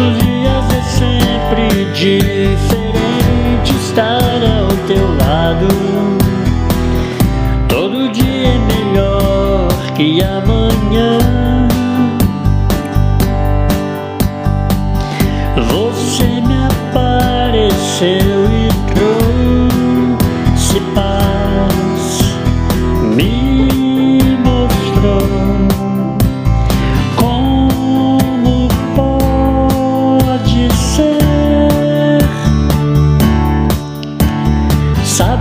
Os dias é sempre diferente estar ao teu lado. Todo dia é melhor que amanhã. Você me apareceu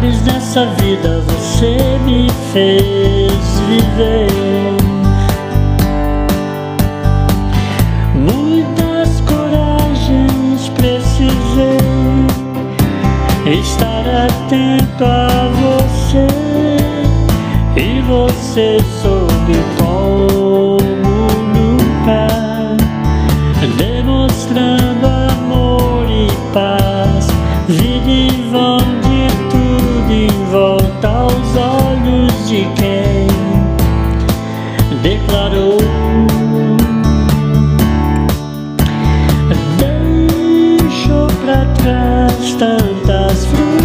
Sabes dessa vida você me fez viver. Muitas coragens precisei estar atento a você e você tantas frustrações.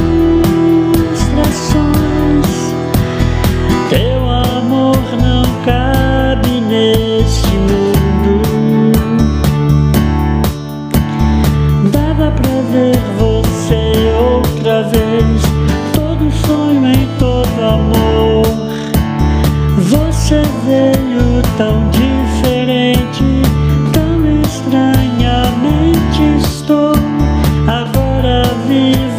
Teu amor não cabe neste mundo. Dava pra ver você outra vez. Todo sonho em todo amor. Você veio tão de dreams